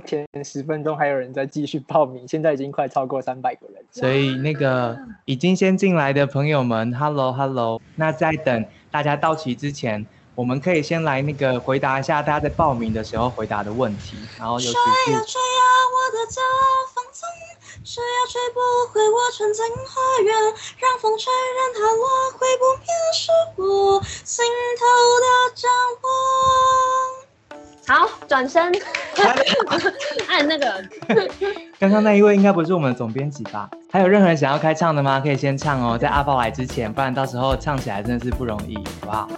前十分钟还有人在继续报名，现在已经快超过三百个人。所以那个已经先进来的朋友们，Hello Hello。那在等大家到齐之前，我们可以先来那个回答一下大家在报名的时候回答的问题，然后有请吹呀吹呀，我的骄傲放纵，吹呀吹不回我纯净花园，让风吹，让它落，会不灭是我心头的掌握。好，转身，按那个，刚刚那一位应该不是我们的总编辑吧？还有任何人想要开唱的吗？可以先唱哦，在阿豹来之前，不然到时候唱起来真的是不容易，好不好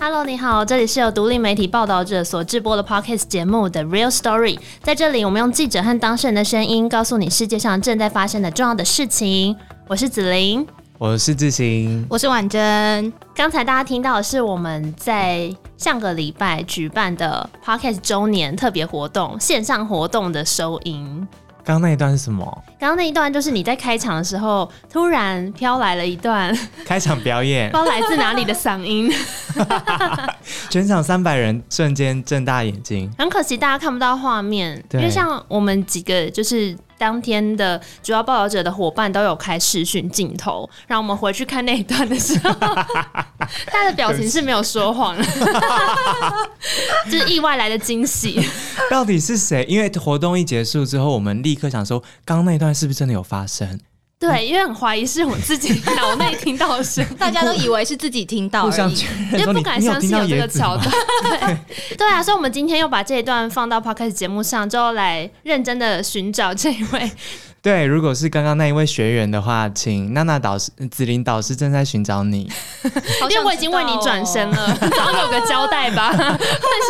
？Hello，你好，这里是由独立媒体报道者所制播的 Podcast 节目的 Real Story，在这里我们用记者和当事人的声音，告诉你世界上正在发生的重要的事情。我是子琳，我是志行，我是婉珍，刚才大家听到的是我们在上个礼拜举办的 Podcast 周年特别活动线上活动的收音。刚刚那一段是什么？刚刚那一段就是你在开场的时候，突然飘来了一段不开场表演不知，道来自哪里的嗓音，全场三百人瞬间睁大眼睛。很可惜大家看不到画面，因对为像我们几个就是当天的主要报道者的伙伴都有开视讯镜头，让我们回去看那一段的时候，他的表情是没有说谎，就是意外来的惊喜。到底是谁？因为活动一结束之后，我们立刻想说，刚刚那一段是不是真的有发生？对，因为很怀疑是我自己脑内听到的声音。大家都以为是自己听到互而已。相确认因为不敢相信有这个桥段？，对对啊，所以我们今天又把这一段放到 podcast 节目上，之后来认真的寻找这一位对，如果是刚刚那一位学员的话，请娜娜导师、紫琳导师正在寻找你。因为我已经为你转身。了，总要有个交代吧？为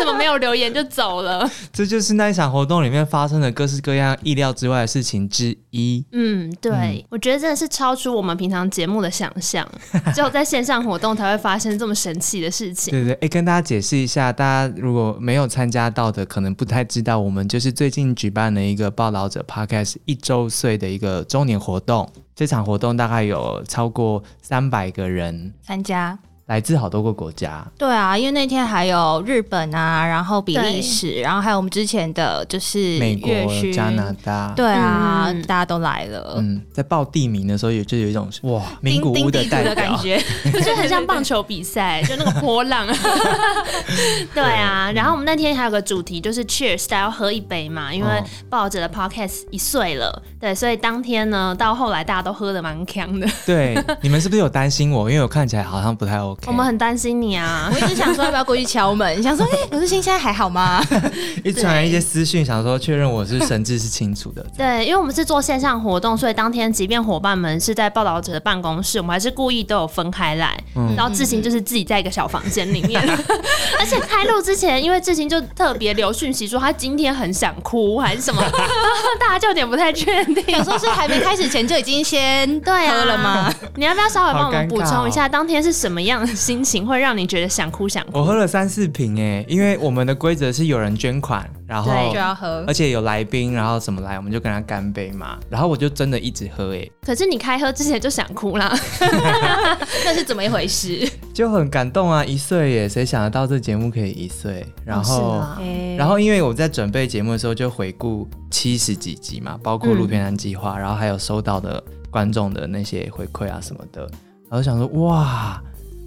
什么没有留言就走了？这就是那一场活动里面发生的各式各样意料之外的事情之一。嗯，对，嗯我觉得真的是超出我们平常节目的想象，只有在线上活动才会发生这么神奇的事情。对对，哎，跟大家解释一下，大家如果没有参加到的，可能不太知道，我们就是最近举办了一个报道者 Podcast 一周岁的一个周年活动。这场活动大概有超过三百个人，参加。来自好多个国家。对啊，因为那天还有日本啊，然后比利时，然后还有我们之前的就是美国、加拿大，对啊，嗯大家都来了，嗯，在报地名的时候，有就有一种哇，名古屋的代表感，觉。就很像棒球比赛，就那个波浪。对啊，然后我们那天还有个主题就是 Cheers，大家要喝一杯嘛，因为哦报纸的 Podcast 一岁了，对，所以当天呢，到后来大家都喝的蛮强的，对，你们是不是有担心我？因为我看起来好像不太 OK。我们很担心你啊 我。一直想说要不要过去敲门，想说哎，罗志兴现在还好吗？一传来一些私讯，想说确认我是神志是清楚的。对，因为我们是做线上活动，所以当天即便伙伴们是在报道者的办公室，我们还是故意都有分开来。嗯然后志行就是自己在一个小房间里面，而且开录之前，因为志行就特别留讯息说他今天很想哭还是什么，大家就有点不太确定。想说是还没开始前就已经先对啊喝了吗？你要不要稍微帮我们补充一下，哦当天是什么样的心情会让你觉得想哭想哭？我喝了三四瓶哎，因为我们的规则是有人捐款，然后对就要喝而。且有来宾，然后怎么来我们就跟他干杯嘛，然后我就真的一直喝哎，可是你开喝之前就想哭啦。那是怎么一回事？就很感动啊！一岁耶，谁想得到这节目可以一岁？然是后。啊然后，因为我在准备节目的时候，就回顾七十几集嘛，包括路边摊计划，然后还有收到的观众的那些回馈啊什么的，然后想说，哇，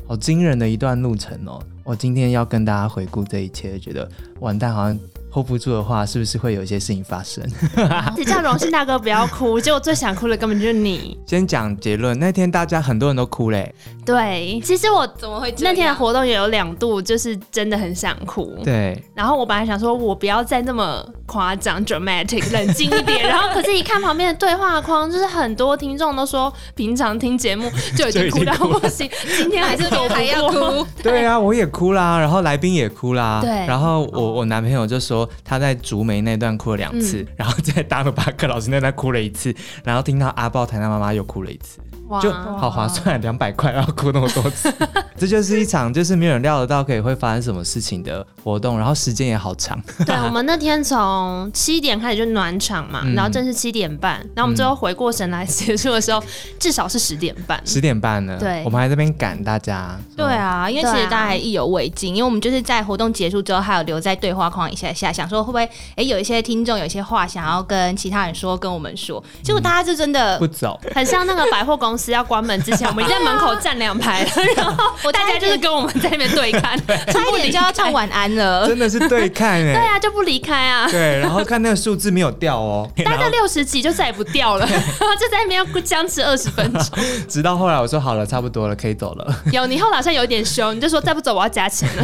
好惊人的一段路程哦！我今天要跟大家回顾这一切，觉得完蛋，好像 hold 不住的话，是不是会有一些事情发生？只叫荣幸大哥不要哭，结果最想哭的根本就是你。先讲结论，那天大家很多人都哭嘞，对，其实我怎么会那天的活动也有两度，就是真的很想哭。对，然后我本来想说，我不要再那么夸张 dramatic，冷静一点。然后可是，一看旁边的对话框，就是很多听众都说，平常听节目 就已经哭到不行，今天还是躲不还要过。哭，对啊，我也哭啦，然后来宾也哭啦，对然后我我男朋友就说他在竹梅那段哭了两次，嗯。然后在达鲁巴克老师那段哭了一次，然后听到阿豹谈他妈妈又哭了一次，哇就好划算，两百块，然后哭那么多次，这就是一场就是没有人料得到可以会发生什么事情的活动，然后时间也好长。对，我们那天从七点开始就暖场嘛，嗯。然后正是七点半，然后我们最后回过神来结束的时候，至少是十点半。十点半呢，对。我们还在那边赶大家。对啊，因为其实大家还意犹未尽，因为我们就是在活动结束之后，还有留在对话框一下下，想说会不会哎有一些听众有一些话想要跟其他人说，跟我们说，结果大家就真的不走，很像那个百货公司要关门之前，我们已经在门口站两排了，然后我大家就是跟我们在那边对看，差一点就要唱晚安了。真的是对看哎、对啊，就不离开啊。对，然后看那个数字没有掉哦，大概六十几就再也不掉了，然后就在那边要僵持二十分钟。直到后来我说好了，差不多了，可以走了。有你后来好像有点凶，你就说再不走我要加钱了，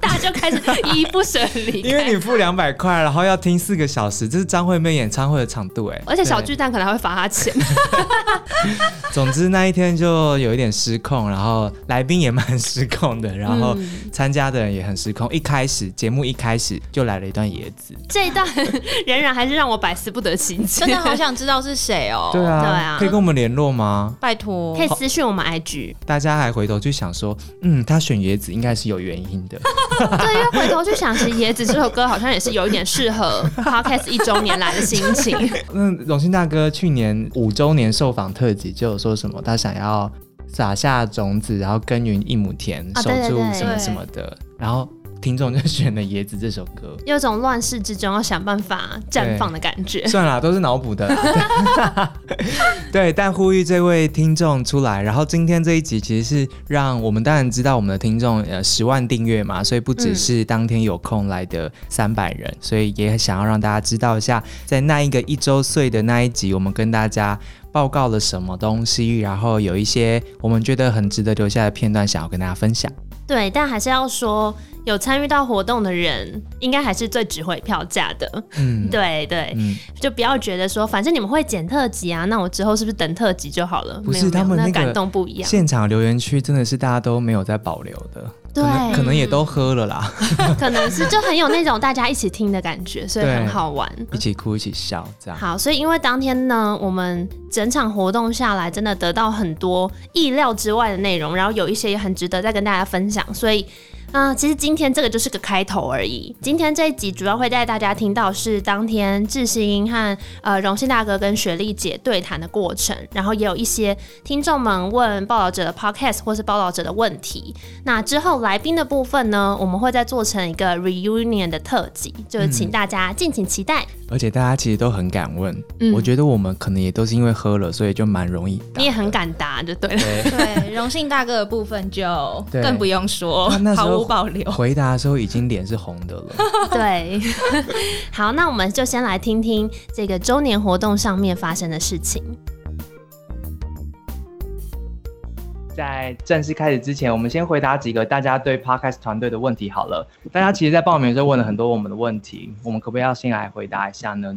大家就开始依依不舍地离开。因为你付两百块，然后要听四个小时，这是张惠妹演唱会的长度哎、而且小巨蛋可能还会罚他钱，总之那一天就有一点失控，然后来宾也蛮失控的，然后嗯参加的人也很失控。一开始节目一开始就来了一段野子，这一段 仍然还是让我百思不得其解。真的好想知道是谁哦。对啊，对啊可以跟我们联络吗？拜托可以私讯我们 IG，大家还回头去想说，嗯，他选椰子应该是有原因的。对，因为回头去想，其实《椰子》这首歌好像也是有一点适合 Podcast 一周年来的心情。那荣幸大哥去年五周年受访特辑就有说什么，他想要撒下种子，然后耕耘一亩田，守住什么什么的，然后听众就选了《椰子》这首歌。有种乱世之中要想办法绽放的感觉。算了，都是脑补的。对，但呼吁这位听众出来。然后今天这一集其实是让我们当然知道我们的听众呃十万订阅嘛，所以不只是当天有空来的三百人，所以也想要让大家知道一下，在那一个一周岁的那一集，我们跟大家。报告了什么东西，然后有一些我们觉得很值得留下的片段，想要跟大家分享。对，但还是要说，有参与到活动的人，应该还是最值回票价的。嗯，对 对，嗯，就不要觉得说，反正你们会剪特辑啊，那我之后是不是等特辑就好了？不是他们那个感动不一样。现场留言区真的是大家都没有在保留的，对可能也都喝了啦。可能是就很有那种大家一起听的感觉，所以很好玩。一起哭一起笑，这样。好，所以因为当天呢，我们整场活动下来，真的得到很多意料之外的内容，然后有一些也很值得再跟大家分享，所以。嗯、其实今天这个就是个开头而已。今天这一集主要会带大家听到是当天志兴和呃荣幸大哥跟雪莉姐对谈的过程，然后也有一些听众们问报道者的 podcast 或是报道者的问题。那之后来宾的部分呢，我们会再做成一个 reunion 的特辑，就是请大家敬请期待。而且大家其实都很敢问，嗯我觉得我们可能也都是因为喝了，所以就蛮容易答。你也很敢答，就对了。对。荣幸大哥的部分就更不用说他那，时候保留。回答的时候已经脸是红的了。对，好，那我们就先来听听这个周年活动上面发生的事情。在正式开始之前，我们先回答几个大家对 Podcast 团队的问题好了。大家其实，在报名的时候问了很多我们的问题，我们可不可以要先来回答一下呢？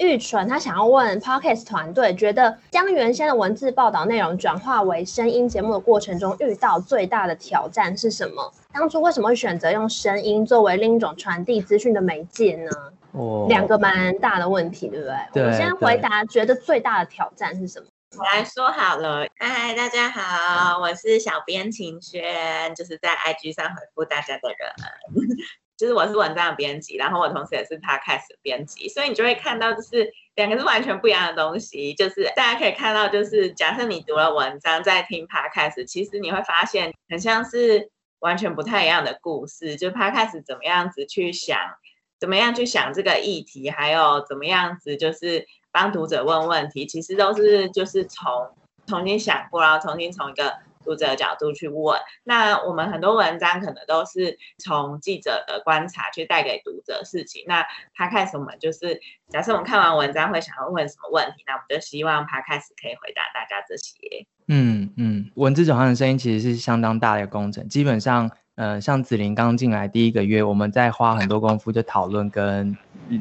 玉纯他想要问 Podcast 团队，觉得将原先的文字报道内容转化为声音节目的过程中，遇到最大的挑战是什么？当初为什么会选择用声音作为另一种传递资讯的媒介呢？我两个蛮大的问题，对不对？对我先回答，觉得最大的挑战是什么？我来说好了，嗨，大家好，我是小编晴轩，就是在 IG 上回复大家的人，就是我是文章的编辑，然后我同时也是 Podcast 的编辑，所以你就会看到，就是两个是完全不一样的东西。就是大家可以看到，就是假设你读了文章在听 Podcast，其实你会发现很像是完全不太一样的故事，就 Podcast 怎么样子去想，怎么样去想这个议题，还有怎么样子就是帮读者问问题，其实都是就是从重新想过，然后重新从一个读者的角度去问。那我们很多文章可能都是从记者的观察去带给读者事情。那 Podcast 我们就是假设我们看完文章会想要问什么问题，那我们就希望他开始可以回答大家这些。嗯嗯，文字转换的声音其实是相当大的一个工程。基本上，呃，像子琳刚进来第一个月，我们在花很多功夫就讨论跟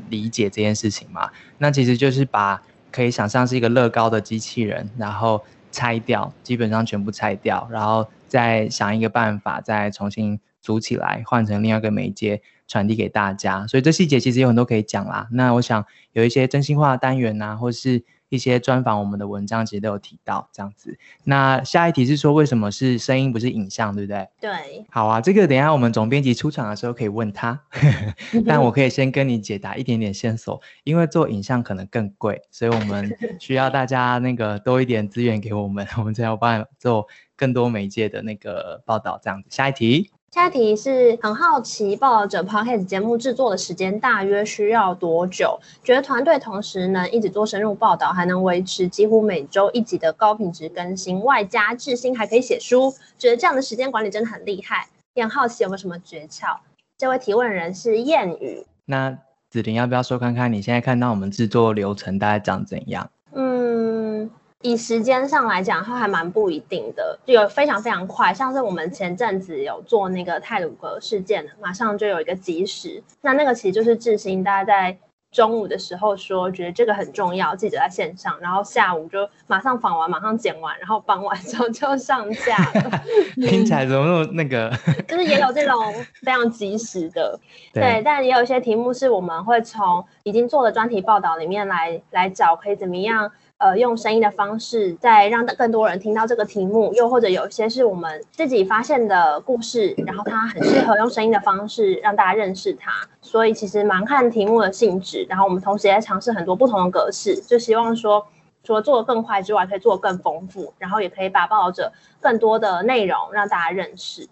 理解这件事情嘛。那其实就是把可以想象是一个乐高的机器人，然后拆掉，基本上全部拆掉，然后再想一个办法，再重新组起来，换成另外一个媒介传递给大家。所以这细节其实有很多可以讲啦。那我想有一些真心话单元呐、或是一些专访我们的文章，其实都有提到这样子。那下一题是说为什么是声音不是影像，对不对？对，好啊，这个等一下我们总编辑出场的时候可以问他，但我可以先跟你解答一点点线索，因为做影像可能更贵，所以我们 需要大家那个多一点资源给我们，我们才有办法做更多媒介的那个报道这样子。下一题。下一题是很好奇，报道者 podcast 节目制作的时间大约需要多久？觉得团队同时能一直做深入报道，还能维持几乎每周一集的高品质更新，外加智新还可以写书，觉得这样的时间管理真的很厉害。也很好奇有没有什么诀窍？这位提问人是谚语。那子琳要不要说看看你现在看到我们制作流程大概长怎样？嗯，以时间上来讲，它还蛮不一定的，就有非常非常快，像是我们前阵子有做那个泰鲁格事件，马上就有一个即时，那那个其实就是智新大家在中午的时候说，觉得这个很重要，记者在线上，然后下午就马上访完，马上剪完，然后傍晚之后就上架了，听起来怎么那么那个？就是也有这种非常及时的，对，但也有一些题目是我们会从已经做的专题报道里面来来找，可以怎么样？呃，用声音的方式，再让更多人听到这个题目，又或者有一些是我们自己发现的故事，然后它很适合用声音的方式让大家认识它。所以其实蛮看题目的性质，然后我们同时也在尝试很多不同的格式，就希望说，除了做的更快之外，可以做的更丰富，然后也可以把报道者更多的内容让大家认识。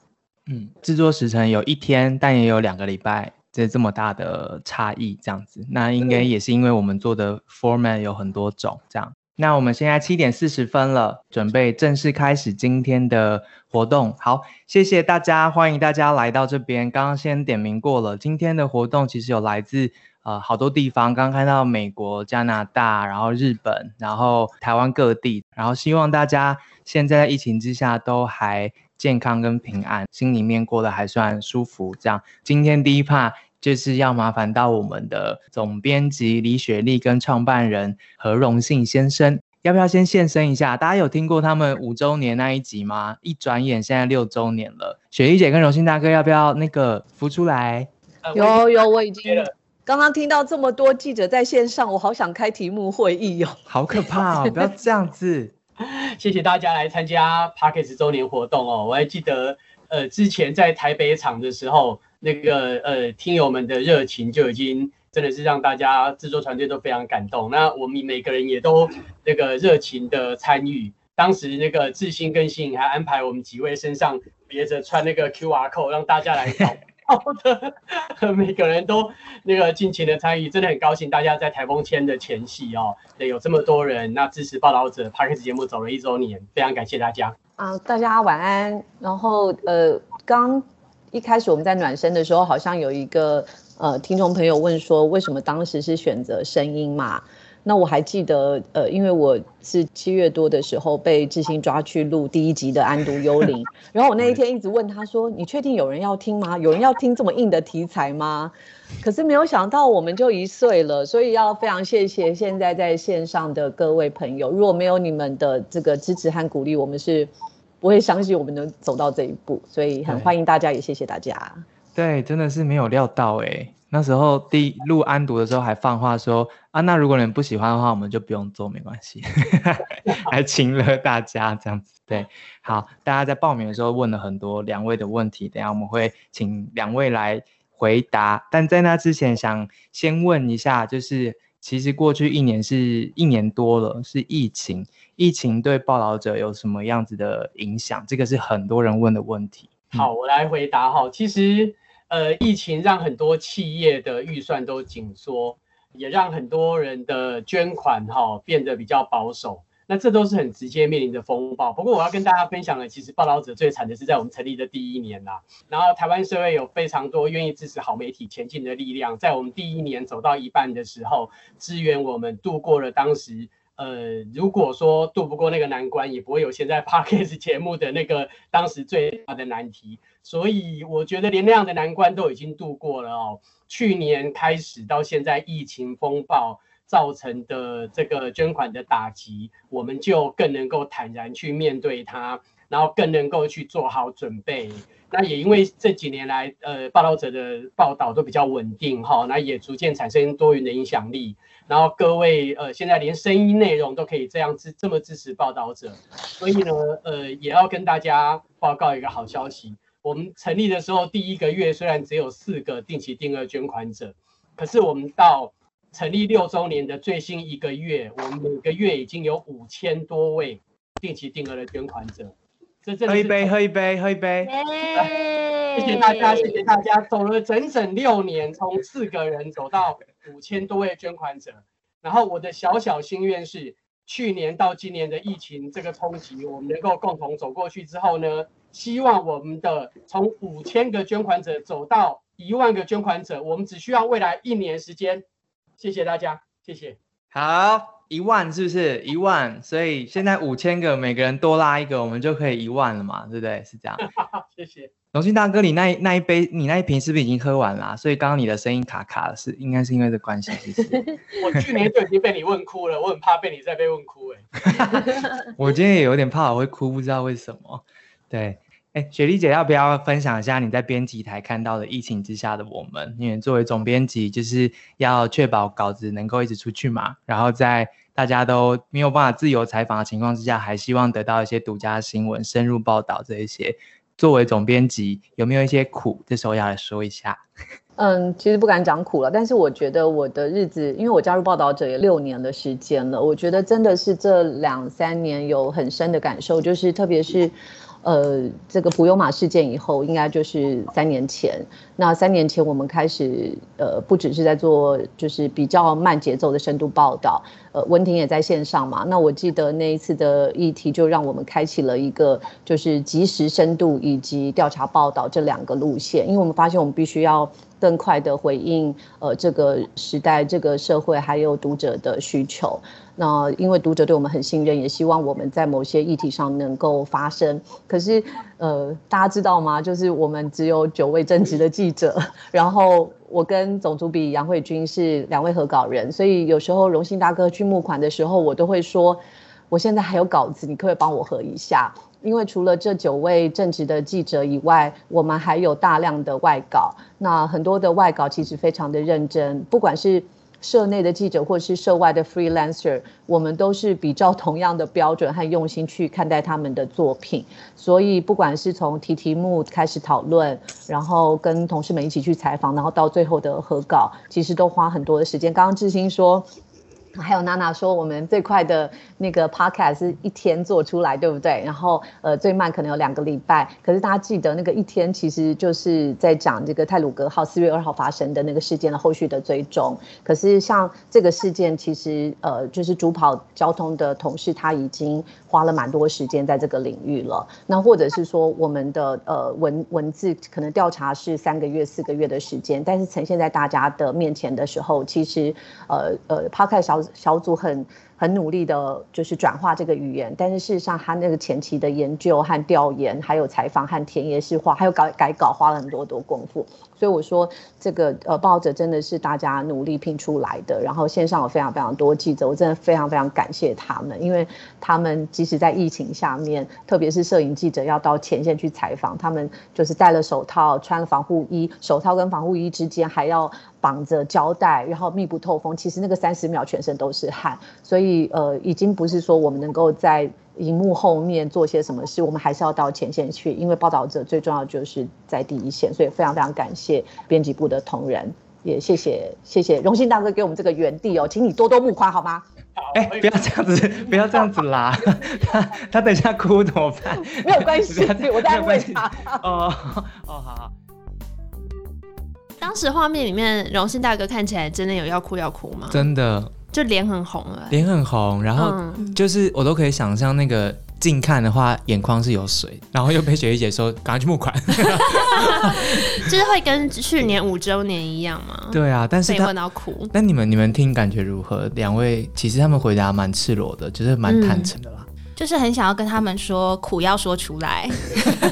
嗯，制作时程有一天，但也有两个礼拜。这这么大的差异，这样子，那应该也是因为我们做的 format 有很多种，这样。那我们现在七点四十分了，准备正式开始今天的活动。好，谢谢大家，欢迎大家来到这边。刚刚先点名过了，今天的活动其实有来自呃好多地方，刚刚看到美国、加拿大，然后日本，然后台湾各地，然后希望大家现在疫情之下都还健康跟平安，心里面过得还算舒服。这样，今天第一 part。就是要麻烦到我们的总编辑李雪莉跟创办人何荣信先生，要不要先现身一下？大家有听过他们五周年那一集吗？一转眼现在六周年了，雪莉姐跟荣信大哥要不要那个浮出来？有有，我已经刚刚听到这么多记者在线上，我好想开题目会议哟，好可怕哦！不要这样子，谢谢大家来参加 Parkes 周年活动哦。我还记得，呃，之前在台北场的时候。那个呃，听友们的热情就已经真的是让大家制作团队都非常感动。那我们每个人也都那个热情的参与。当时那个志新跟信还安排我们几位身上别着穿那个 QR code，让大家来扫的。每个人都那个尽情的参与，真的很高兴。大家在台风天的前夕哦，有这么多人那支持报道者 p a r k e s 节目走了一周年，非常感谢大家。啊，大家晚安。然后呃，刚。一开始我们在暖身的时候，好像有一个呃听众朋友问说，为什么当时是选择声音嘛？那我还记得，呃，因为我是七月多的时候被志兴抓去录第一集的《安独幽灵 》，然后我那一天一直问他说：“你确定有人要听吗？有人要听这么硬的题材吗？”可是没有想到我们就一岁了，所以要非常谢谢现在在线上的各位朋友，如果没有你们的这个支持和鼓励，我们是。不会相信我们能走到这一步，所以很欢迎大家，也谢谢大家。对，真的是没有料到哎，那时候第录安读的时候还放话说啊，那如果你们不喜欢的话，我们就不用做，没关系，还请了大家这样子。对，好，大家在报名的时候问了很多两位的问题，等下我们会请两位来回答。但在那之前，想先问一下，就是。其实过去一年是一年多了，是疫情。疫情对报道者有什么样子的影响？这个是很多人问的问题。好，我来回答哈。其实，呃，疫情让很多企业的预算都紧缩，也让很多人的捐款哈变得比较保守。那这都是很直接面临的风暴。不过我要跟大家分享的，其实报道者最惨的是在我们成立的第一年呐。然后台湾社会有非常多愿意支持好媒体前进的力量，在我们第一年走到一半的时候，支援我们度过了当时。呃，如果说渡不过那个难关，也不会有现在 Parkes 节目的那个当时最大的难题。所以我觉得连那样的难关都已经度过了哦。去年开始到现在，疫情风暴。造成的这个捐款的打击，我们就更能够坦然去面对它，然后更能够去做好准备。那也因为这几年来，呃，报道者的报道都比较稳定哈，那也逐渐产生多元的影响力。然后各位，呃，现在连声音内容都可以这样支这么支持报道者，所以呢，呃，也要跟大家报告一个好消息。我们成立的时候，第一个月虽然只有四个定期定额捐款者，可是我们到成立六周年的最新一个月，我们每个月已经有五千多位定期定额的捐款者。这真的喝一杯，喝一杯，喝一杯。谢谢大家，谢谢大家，走了整整六年，从四个人走到五千多位捐款者。然后我的小小心愿是，去年到今年的疫情这个冲击，我们能够共同走过去之后呢，希望我们的从五千个捐款者走到一万个捐款者，我们只需要未来一年时间。谢谢大家，谢谢。好，一万是不是一万？所以现在五千个，每个人多拉一个，我们就可以一万了嘛，对不对？是这样。谢谢。荣幸大哥，你那那一杯，你那一瓶是不是已经喝完了啊、所以刚刚你的声音卡卡了是，应该是因为这关系，是不是？我去年就已经被你问哭了，我很怕被你再被问哭哎、我今天也有点怕我会哭，不知道为什么。对，雪莉姐要不要分享一下你在编辑台看到的疫情之下的我们？因为作为总编辑，就是要确保稿子能够一直出去嘛，然后在大家都没有办法自由采访的情况之下，还希望得到一些独家新闻、深入报道这一些。作为总编辑，有没有一些苦？这时候要来说一下。嗯，其实不敢讲苦了，但是我觉得我的日子，因为我加入报道者也六年的时间了，我觉得真的是这两三年有很深的感受，就是特别是。呃，这个普悠玛事件以后，应该就是三年前。那三年前，我们开始呃，不只是在做就是比较慢节奏的深度报道，呃，文婷也在线上嘛。那我记得那一次的议题，就让我们开启了一个就是即时深度以及调查报道这两个路线，因为我们发现我们必须要更快的回应呃这个时代、这个社会还有读者的需求。那因为读者对我们很信任，也希望我们在某些议题上能够发声。可是，呃，大家知道吗？就是我们只有九位正职的记者，然后我跟总主笔杨慧君是两位合稿人，所以有时候荣幸大哥去募款的时候，我都会说，我现在还有稿子，你可不可以帮我合一下？因为除了这九位正职的记者以外，我们还有大量的外稿。那很多的外稿其实非常的认真，不管是。社内的记者或是社外的 freelancer，我们都是比照同样的标准和用心去看待他们的作品。所以不管是从提题目开始讨论，然后跟同事们一起去采访，然后到最后的合稿，其实都花很多的时间。刚刚志兴说。还有娜娜说，我们最快的那个 podcast 是一天做出来，对不对？然后呃，最慢可能有两个礼拜。可是大家记得那个一天，其实就是在讲这个泰鲁格号四月二号发生的那个事件的后续的追踪。可是像这个事件，其实呃，就是主跑交通的同事他已经花了蛮多时间在这个领域了。那或者是说，我们的呃文文字可能调查是三个月、四个月的时间，但是呈现在大家的面前的时候，其实呃呃 podcast 小小组很很努力的，就是转化这个语言，但是事实上，他那个前期的研究和调研，还有采访和田野式化，还有改改稿，花了很多多功夫。所以我说，这个呃，报纸真的是大家努力拼出来的。然后线上有非常非常多记者，我真的非常非常感谢他们，因为他们即使在疫情下面，特别是摄影记者要到前线去采访，他们就是戴了手套，穿了防护衣，手套跟防护衣之间还要绑着胶带，然后密不透风。其实那个三十秒全身都是汗，所以呃，已经不是说我们能够在。荧幕后面做些什么事，我们还是要到前线去，因为报道者最重要就是在第一线，所以非常非常感谢编辑部的同仁，也谢谢谢谢荣幸大哥给我们这个原地哦，请你多多募款好吗？哎，不要这样子，不要这样子啦，他他等一下哭怎么办？没有关系，我在问他。哦哦，好好。当时画面里面，荣幸大哥看起来真的有要哭要哭吗？真的就脸很红了。脸很红，然后嗯就是我都可以想象那个近看的话，眼眶是有水，然后又被雪莉姐说赶快去募款。就是会跟去年五周年一样吗？对啊，但是被他问到哭。那你们你们听感觉如何？两位其实他们回答蛮赤裸的，就是蛮坦诚的啦。就是很想要跟他们说苦要说出来，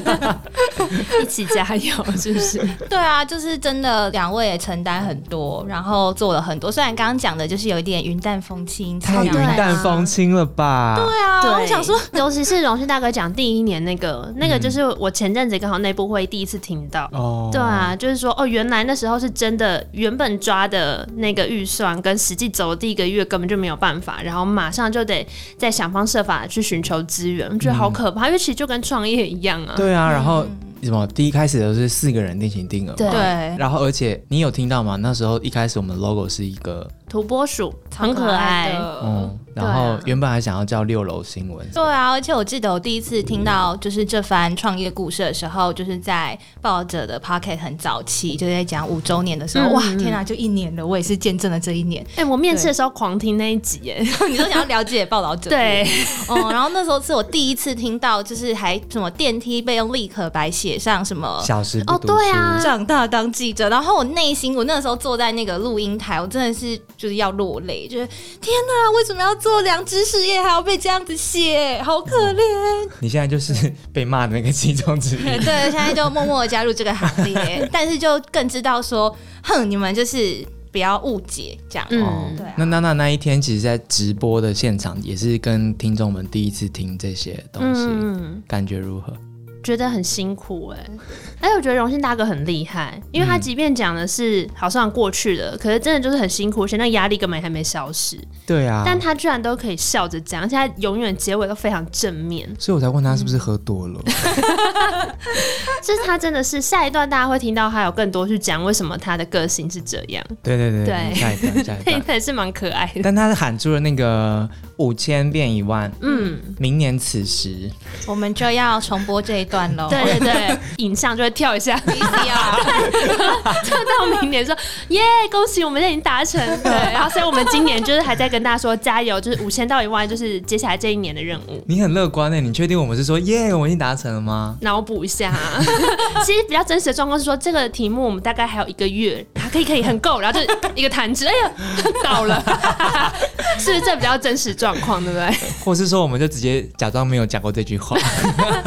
一起加油，是不是？对啊，就是真的，两位也承担很多，然后做了很多。虽然刚刚讲的就是有一点云淡风轻，太云淡风轻了吧？对啊，对，我想说，，尤其是荣勋大哥讲第一年那个，那个就是我前阵子刚好内部会第一次听到。哦，对啊，就是说哦，原来那时候是真的，原本抓的那个预算跟实际走的第一个月根本就没有办法，然后马上就得再想方设法去寻求资源，我觉得好可怕，因为其实就跟创业一样啊。对啊，然后什么？第一开始的是四个人定情定额对，然后而且你有听到吗？那时候一开始我们 logo 是一个，土拨鼠很可爱，的。嗯，然后原本还想要叫六楼新闻，对啊，而且我记得我第一次听到就是这番创业故事的时候，就是在报者的 Pocket 很早期，就在讲五周年的时候，哇，天哪，就一年了，我也是见证了这一年。哎、我面试的时候狂听那一集，哎，你都想要了解报道者，对，哦，然后那时候是我第一次听到，就是还什么电梯被用立可白写上什么。小时哦，对啊。长大当记者，然后我内心，我那时候坐在那个录音台，我真的是就是要落泪，就是天哪，为什么要做良知事业，还要被这样子写，好可怜。你现在就是 被骂的那个其中之一。对，现在就默默的加入这个行列，但是就更知道说，哼，你们就是不要误解这样。嗯哦对啊那娜娜那一天，其实，在直播的现场，也是跟听众们第一次听这些东西，嗯，感觉如何？觉得很辛苦哎、哎，我觉得荣幸大哥很厉害，因为他嗯。即便讲的是好像过去了，可是真的就是很辛苦，而且那压力根本还没消失，对啊，但他居然都可以笑着讲，而且他永远结尾都非常正面，所以我才问他是不是喝多了。就是他真的是下一段大家会听到他有更多去讲为什么他的个性是这样，对对对对。下一段，下一那段。是蛮可爱的。但他喊出了那个五千变一万，嗯，明年此时，我们就要重播这一段喽。对对对，影像就会跳一下，VCR 就到明年说耶，恭喜我们已经达成。对，然后所以我们今年就是还在跟大家说加油，就是五千到一万，就是接下来这一年的任务。你很乐观呢？你确定我们是说耶，我们已经达成了吗？脑补一下，其实比较真实的状况是说，这个题目我们大概还有一个月，啊可以可以很够，然后就一个弹指，哎呀到了，是不是这比较真实状况，对不对？或是说我们就直接假装没有讲过这句话，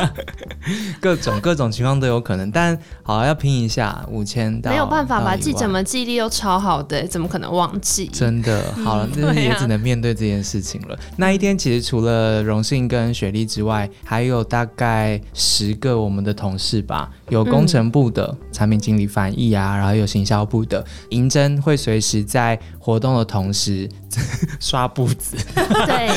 各种各种情况都有可能。但好要拼一下五千到没有办法吧？记者万们记忆力都超好的，怎么可能忘记？真的好了，那也只能面对这件事情了。那一天其实除了荣幸跟雪莉之外，还有大概十个我们的同事吧，有工程部的、产品经理翻译啊，然后有行销部的，银针会随时在活动的同时 刷步子，对，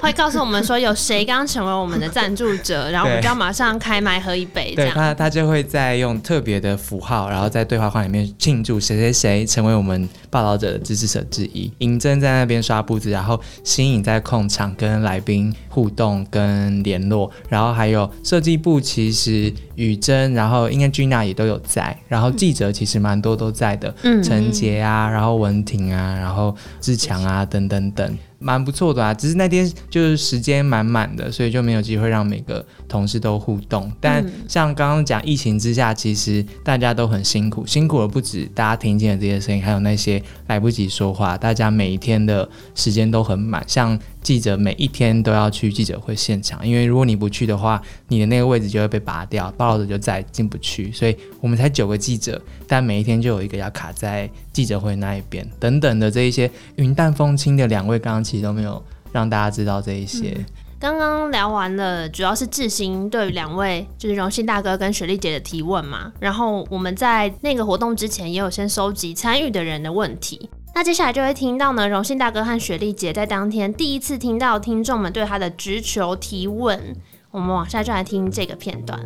会告诉我们说有谁刚成为我们的赞助者，然后我们就要马上开麦喝一杯，这样。对他，他就会在用特别的符号，然后在对话框里面庆祝谁谁谁成为我们报道者的支持者之一。银针在那边刷步子，然后新颖在控场跟来宾互动跟联络，然后还有设计部其实雨珍，然后应该 Gina 也都有在，然后记者其实蛮多都在的，嗯陈杰啊，然后文婷啊，然后志强啊等等等。蛮不错的啊，只是那天就是时间满满的，所以就没有机会让每个同事都互动。但像刚刚讲疫情之下，其实大家都很辛苦，辛苦的不止大家听见的这些声音，还有那些来不及说话，大家每一天的时间都很满。像记者每一天都要去记者会现场，因为如果你不去的话，你的那个位置就会被拔掉，报道者就再也进不去。所以我们才九个记者，但每一天就有一个要卡在记者会那一边，等等的这一些云淡风轻的两位，刚刚其实都没有让大家知道这一些。刚刚聊完了，主要是志兴对两位就是荣幸大哥跟雪莉姐的提问嘛，然后我们在那个活动之前也有先收集参与的人的问题。那接下来就会听到呢，荣幸大哥和雪莉姐在当天第一次听到听众们对他的直球提问。我们往下就来听这个片段。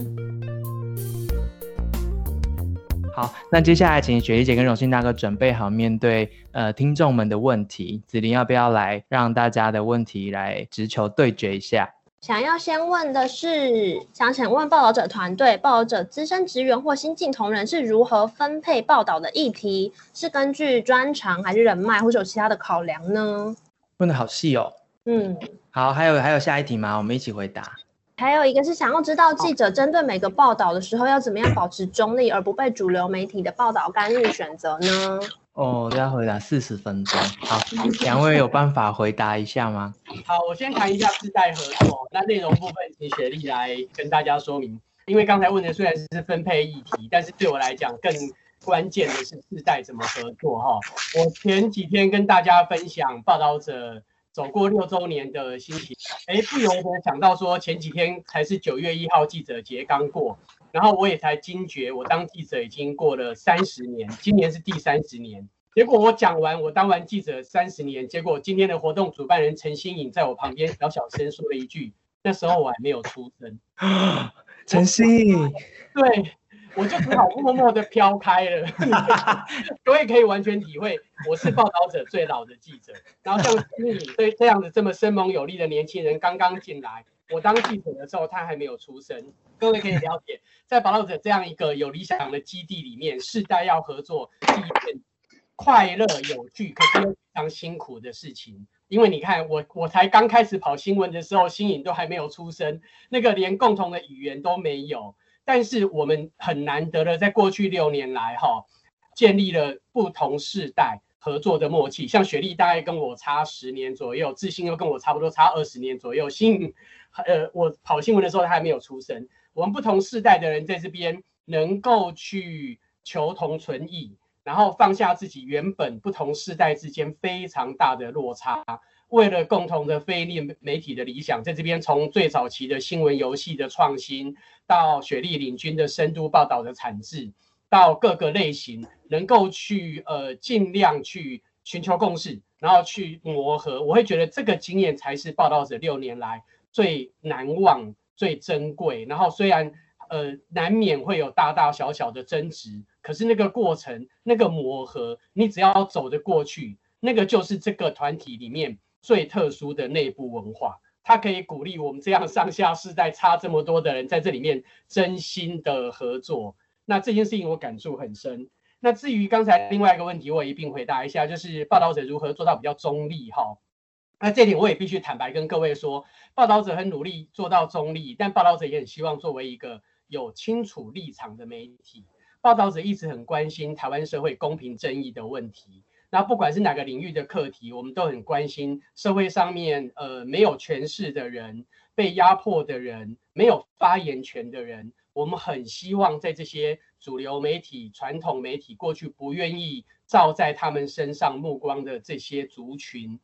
好，那接下来请雪莉姐跟荣幸大哥准备好面对呃听众们的问题。子琳要不要来让大家的问题来直球对决一下？想要先问的是，想请问报道者团队、报道者资深职员或新进同仁是如何分配报道的议题？是根据专长，还是人脉，或者有其他的考量呢？问的好细哦。嗯，好，还有还有下一题吗？我们一起回答。还有一个是想要知道记者针对每个报道的时候要怎么样保持中立，而不被主流媒体的报道干预选择呢？哦，要回答四十分钟。好，两位有办法回答一下吗？好，我先谈一下自带合作，那内容部分请雪莉来跟大家说明。因为刚才问的虽然是分配议题，但是对我来讲更关键的是自带怎么合作哈。我前几天跟大家分享报道者走过六周年的心情，哎，不由得想到说前几天才是九月一号记者节刚过，然后我也才惊觉我当记者已经过了三十年，今年是第三十年。结果我讲完，我当完记者三十年，结果今天的活动主办人陈新颖在我旁边小小声说了一句：“那时候我还没有出生。”陈新颖，对，我就只好默默的飘开了。各位可以完全体会，我是报道者最老的记者。然后像新颖这这样子这么生猛有力的年轻人刚刚进来，我当记者的时候他还没有出生。各位可以了解，在报道者这样一个有理想的基地里面，世代要合作，是一件。快乐有趣，可是又非常辛苦的事情。因为你看，我我才刚开始跑新闻的时候，新颖都还没有出生，那个连共同的语言都没有。但是我们很难得的，在过去六年来，哈，建立了不同世代合作的默契。像雪莉大概跟我差十年左右，志兴又跟我差不多差二十年左右。新呃，我跑新闻的时候他还没有出生。我们不同世代的人在这边能够去求同存异。然后放下自己原本不同世代之间非常大的落差，为了共同的非利媒体的理想，在这边从最早期的新闻游戏的创新，到雪莉领军的深度报道的产制，到各个类型能够去呃尽量去寻求共识，然后去磨合，我会觉得这个经验才是报道者六年来最难忘、最珍贵。然后虽然呃难免会有大大小小的争执。可是那个过程，那个磨合，你只要走得过去，那个就是这个团体里面最特殊的内部文化。它可以鼓励我们这样上下世代差这么多的人在这里面真心的合作。那这件事情我感触很深。那至于刚才另外一个问题，我也一并回答一下，就是报道者如何做到比较中立哈。那这点我也必须坦白跟各位说，报道者很努力做到中立，但报道者也很希望作为一个有清楚立场的媒体。报道者一直很关心台湾社会公平正义的问题，那不管是哪个领域的课题，我们都很关心社会上面呃没有权势的人、被压迫的人、没有发言权的人，我们很希望在这些主流媒体、传统媒体过去不愿意照在他们身上目光的这些族群，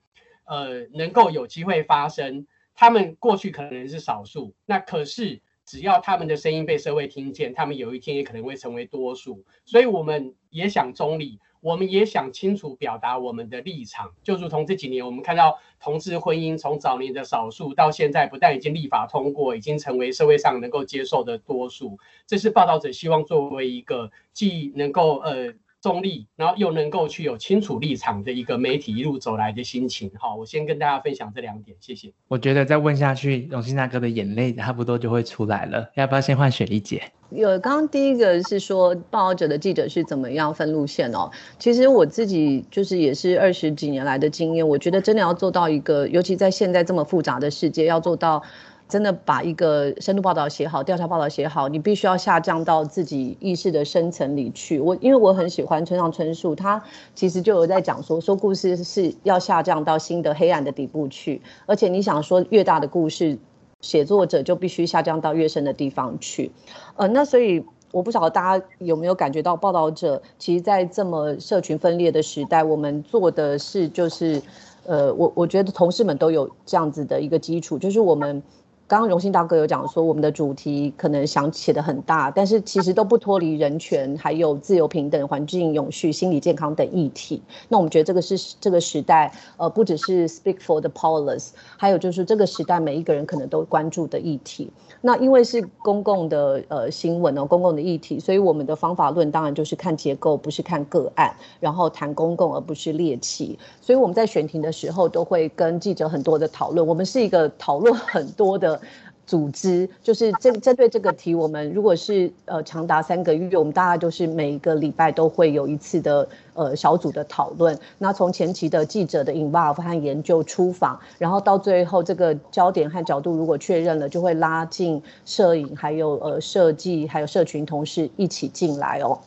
呃，能够有机会发声。他们过去可能是少数，那可是。只要他们的声音被社会听见，他们有一天也可能会成为多数。所以我们也想中立，我们也想清楚表达我们的立场。就如同这几年，我们看到同志婚姻从早年的少数，到现在不但已经立法通过，已经成为社会上能够接受的多数。这是报道者希望作为一个既能够呃。中立，然后又能够去有清楚立场的一个媒体一路走来的心情，好，我先跟大家分享这两点，谢谢。我觉得再问下去，永信大哥的眼泪差不多就会出来了，要不要先换雪莉姐？有，刚刚第一个是说报道者的记者是怎么样分路线哦。其实我自己就是也是二十几年来的经验，我觉得真的要做到一个，尤其在现在这么复杂的世界，要做到。真的把一个深度报道写好，调查报道写好，你必须要下降到自己意识的深层里去。我因为我很喜欢村上春树，他其实就有在讲说，说故事是要下降到新的黑暗的底部去，而且你想说越大的故事，写作者就必须下降到越深的地方去。呃，那所以我不晓得大家有没有感觉到，报道者其实，在这么社群分裂的时代，我们做的事就是，呃，我我觉得同事们都有这样子的一个基础，就是我们。刚刚荣幸大哥有讲说，我们的主题可能想写的很大，但是其实都不脱离人权、还有自由平等、环境永续、心理健康等议题。那我们觉得这个是这个时代，呃，不只是 speak for the powerless，还有就是这个时代每一个人可能都关注的议题。那因为是公共的呃新闻哦，公共的议题，所以我们的方法论当然就是看结构，不是看个案，然后谈公共而不是猎奇。所以我们在选题的时候都会跟记者很多的讨论，我们是一个讨论很多的。组织就是针针对这个题，我们如果是呃长达三个月，我们大概就是每一个礼拜都会有一次的呃小组的讨论。那从前期的记者的 involve 和研究出访，然后到最后这个焦点和角度如果确认了，就会拉进摄影，还有呃设计，还有社群同事一起进来哦。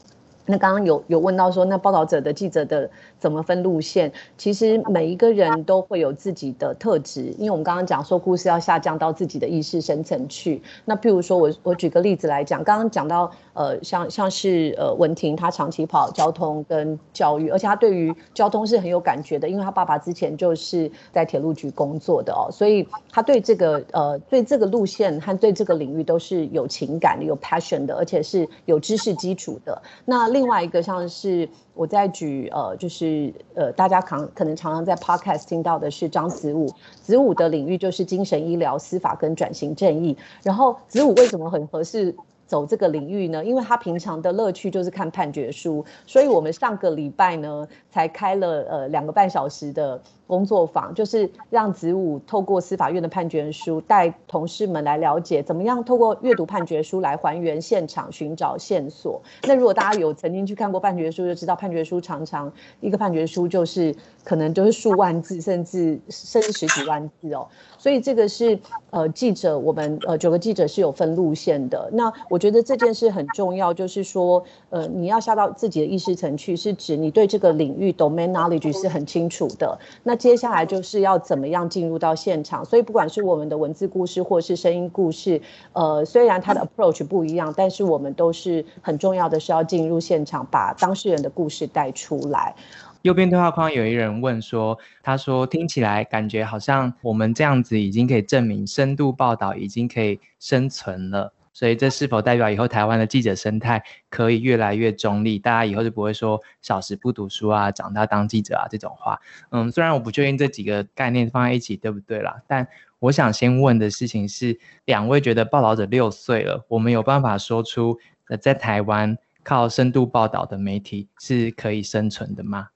那刚刚有有问到说，那报道者的记者的怎么分路线？其实每一个人都会有自己的特质，因为我们刚刚讲说故事要下降到自己的意识深层去。那譬如说我我举个例子来讲，刚刚讲到呃像像是呃文婷，她长期跑交通跟教育，而且她对于交通是很有感觉的，因为她爸爸之前就是在铁路局工作的哦，所以她对这个呃对这个路线和对这个领域都是有情感的、有 passion 的，而且是有知识基础的。那另外一个像是我在举呃，就是呃，大家可能可能常常在 podcast 听到的是张子午，子午的领域就是精神医疗、司法跟转型正义。然后子午为什么很合适走这个领域呢？因为他平常的乐趣就是看判决书，所以我们上个礼拜呢才开了呃两个半小时的。工作坊就是让子午透过司法院的判决书，带同事们来了解怎么样透过阅读判决书来还原现场，寻找线索。那如果大家有曾经去看过判决书，就知道判决书常常一个判决书就是可能就是数万字，甚至甚至十几万字哦。所以这个是呃记者，我们呃九个记者是有分路线的。那我觉得这件事很重要，就是说呃你要下到自己的意识层去，是指你对这个领域 domain knowledge 是很清楚的。那接下来就是要怎么样进入到现场，所以不管是我们的文字故事或是声音故事，呃，虽然它的 approach 不一样，但是我们都是很重要的是要进入现场，把当事人的故事带出来。右边对话框有一人问说，他说听起来感觉好像我们这样子已经可以证明深度报道已经可以生存了。所以这是否代表以后台湾的记者生态可以越来越中立？大家以后就不会说小时不读书啊，长大当记者啊这种话。嗯，虽然我不确定这几个概念放在一起对不对啦，但我想先问的事情是，两位觉得报道者六岁了，我们有办法说出呃在台湾靠深度报道的媒体是可以生存的吗？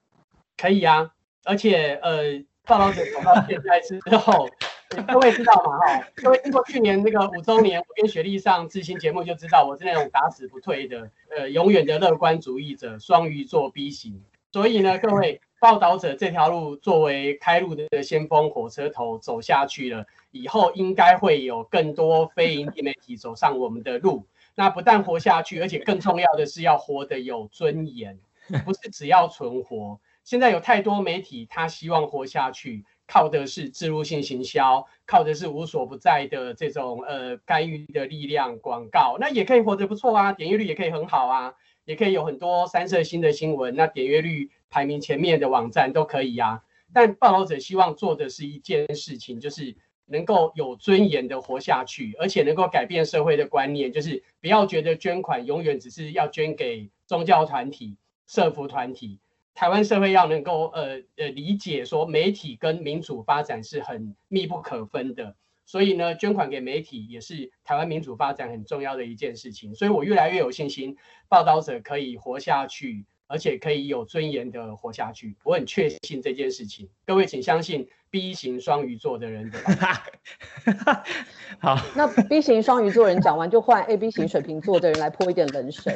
可以啊，而且呃，报道者走到现在之后。各位知道吗？哈，各位经过去年那个五周年，我跟雪莉上知心节目就知道，我是那种打死不退的，呃，永远的乐观主义者，双鱼座 B 型。所以呢，各位报道者这条路作为开路的先锋火车头走下去了，以后应该会有更多非营利媒体走上我们的路。那不但活下去，而且更重要的是要活得有尊严，不是只要存活。现在有太多媒体，他希望活下去。靠的是自入性行销，靠的是无所不在的这种呃干预的力量，广告那也可以活得不错啊，点阅率也可以很好啊，也可以有很多三色星的新闻，那点阅率排名前面的网站都可以呀。但报道者希望做的是一件事情，就是能够有尊严的活下去，而且能够改变社会的观念，就是不要觉得捐款永远只是要捐给宗教团体、社福团体。台湾社会要能够呃呃理解说媒体跟民主发展是很密不可分的，所以呢，捐款给媒体也是台湾民主发展很重要的一件事情。所以我越来越有信心，报道者可以活下去，而且可以有尊严的活下去。我很确信这件事情，各位请相信。B 型双鱼座的人，好，那 B 型双鱼座人讲完，就换 A B 型水瓶座的人来泼一点冷水。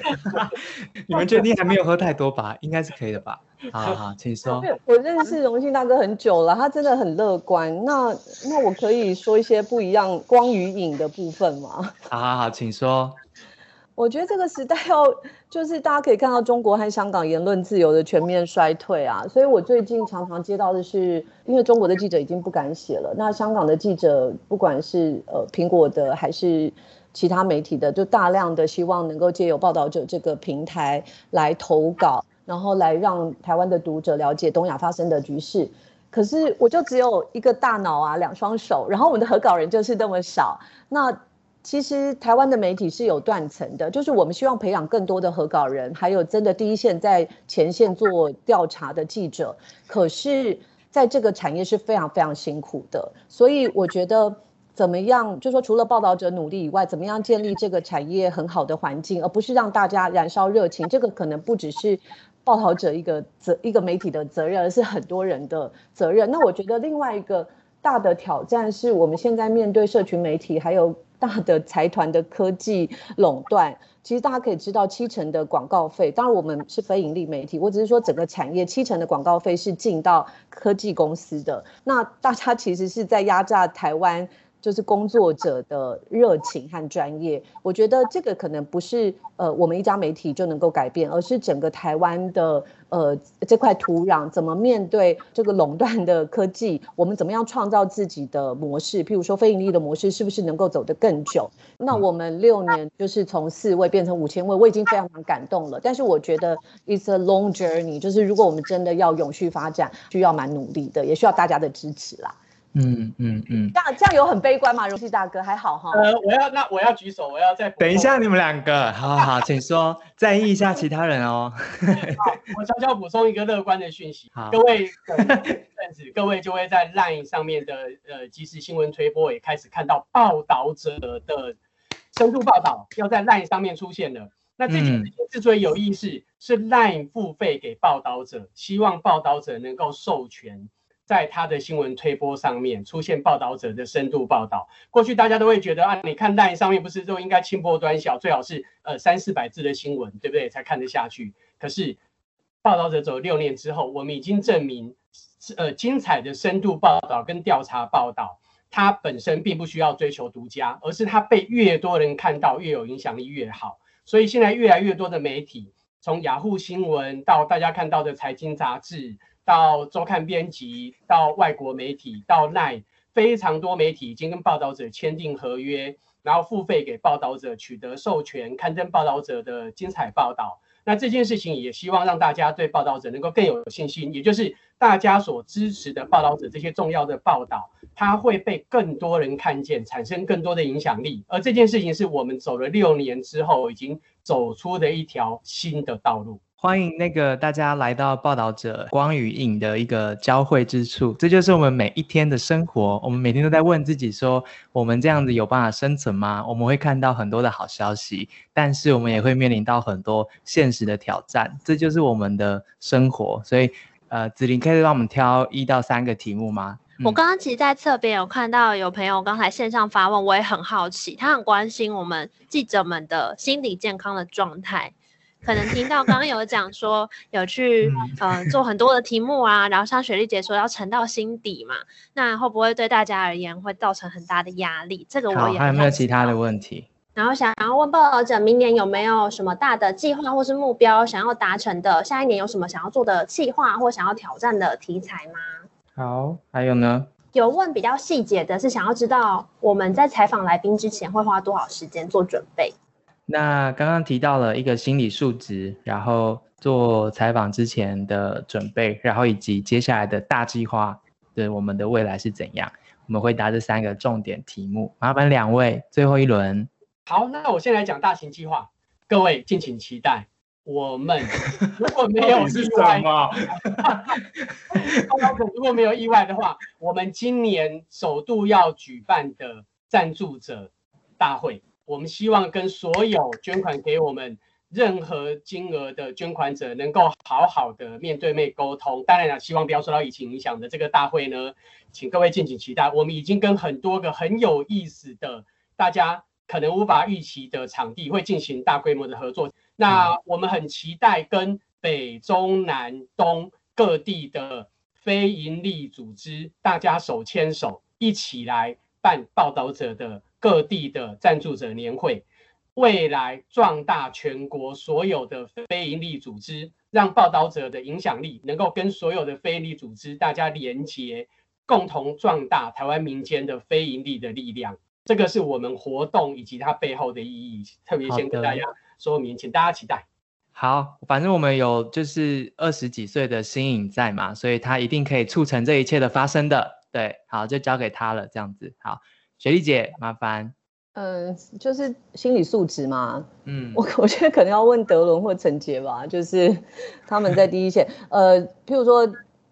你们确定还没有喝太多吧？应该是可以的吧？好好，请说。我认识荣幸大哥很久了，他真的很乐观。那那我可以说一些不一样光与影的部分吗？好好好，请说。我觉得这个时代要就是大家可以看到中国和香港言论自由的全面衰退啊，所以我最近常常接到的是，因为中国的记者已经不敢写了，那香港的记者不管是呃苹果的还是其他媒体的，就大量的希望能够借由报道者这个平台来投稿，然后来让台湾的读者了解东亚发生的局势。可是我就只有一个大脑啊，两双手，然后我们的合稿人就是那么少，那。其实台湾的媒体是有断层的，就是我们希望培养更多的合稿人，还有真的第一线在前线做调查的记者。可是，在这个产业是非常非常辛苦的，所以我觉得怎么样，就说除了报道者努力以外，怎么样建立这个产业很好的环境，而不是让大家燃烧热情。这个可能不只是报道者一个责一个媒体的责任，而是很多人的责任。那我觉得另外一个大的挑战是我们现在面对社群媒体还有。大的财团的科技垄断，其实大家可以知道，七成的广告费，当然我们是非盈利媒体，我只是说整个产业七成的广告费是进到科技公司的。那大家其实是在压榨台湾就是工作者的热情和专业。我觉得这个可能不是呃我们一家媒体就能够改变，而是整个台湾的呃这块土壤怎么面对这个垄断的科技，我们怎么样创造自己的模式？譬如说非盈利的模式，是不是能够走得更久？那我们六年就是从四位变成五千位，我已经非常感动了。但是我觉得 it's a long journey，就是如果我们真的要永续发展，需要蛮努力的，也需要大家的支持啦。嗯嗯嗯。这样这样有很悲观吗？荣熙大哥还好哈。呃，我要那我要举手，我要再等一下，你们两个，好好好，请说，在意一下其他人哦。好，我悄悄补充一个乐观的讯息，好各位等阵子，各位就会在 LINE 上面的呃即时新闻推播也开始看到报道者的深度报道要在 LINE 上面出现了。那这件事情之所以有意思，是 LINE 付费给报道者，希望报道者能够授权在他的新闻推播上面出现报道者的深度报道。过去大家都会觉得啊，你看 LINE 上面不是都应该轻薄短小，最好是呃三四百字的新闻，对不对？才看得下去。可是报道者走六年之后，我们已经证明，呃，精彩的深度报道跟调查报道，它本身并不需要追求独家，而是它被越多人看到，越有影响力越好。所以现在越来越多的媒体，从雅虎新闻到大家看到的财经杂志，到周刊编辑，到外国媒体，到奈非常多媒体已经跟报道者签订合约，然后付费给报道者取得授权，刊登报道者的精彩报道。那这件事情也希望让大家对报道者能够更有信心，也就是大家所支持的报道者这些重要的报道，它会被更多人看见，产生更多的影响力。而这件事情是我们走了六年之后，已经走出的一条新的道路。欢迎那个大家来到报道者光与影的一个交汇之处，这就是我们每一天的生活。我们每天都在问自己说：我们这样子有办法生存吗？我们会看到很多的好消息，但是我们也会面临到很多现实的挑战，这就是我们的生活。所以，呃，子琳可以帮我们挑一到三个题目吗？我刚刚其实，在侧边有看到有朋友刚才线上发问，我也很好奇，他很关心我们记者们的心理健康的状态。可能听到刚刚有讲说有去呃做很多的题目啊，然后像雪莉姐说要沉到心底嘛，那会不会对大家而言会造成很大的压力？这个我好，也还有没有其他的？问题？然后想要问报道者，明年有没有什么大的计划或是目标想要达成的？下一年有什么想要做的计划或想要挑战的题材吗？好，还有呢？有问比较细节的，是想要知道我们在采访来宾之前会花多少时间做准备。那刚刚提到了一个心理素质，然后做采访之前的准备，然后以及接下来的大计划的我们的未来是怎样？我们回答这三个重点题目，麻烦两位最后一轮。好，那我先来讲大型计划，各位敬请期待。我们如果没有意外，如果没有意外的话，我们今年首度要举办的赞助者大会，我们希望跟所有捐款给我们任何金额的捐款者能够好好的面对面沟通。当然了，希望不要受到疫情影响的这个大会呢，请各位敬请期待。我们已经跟很多个很有意思的，大家可能无法预期的场地会进行大规模的合作。那我们很期待跟北中南东各地的非营利组织，大家手牵手一起来办报道者的各地的赞助者年会，未来壮大全国所有的非营利组织，让报道者的影响力能够跟所有的非营利组织大家连结，共同壮大台湾民间的非营利的力量。这个是我们活动以及它背后的意义，特别先跟大家说明，请大家期待。好，反正我们有就是二十几岁的新颖在嘛，所以他一定可以促成这一切的发生的。对，好，就交给他了，这样子。好，雪莉姐，麻烦。嗯，就是心理素质嘛，嗯，我 我觉得可能要问德伦或陈杰吧，就是 他们在第一线。呃，譬如说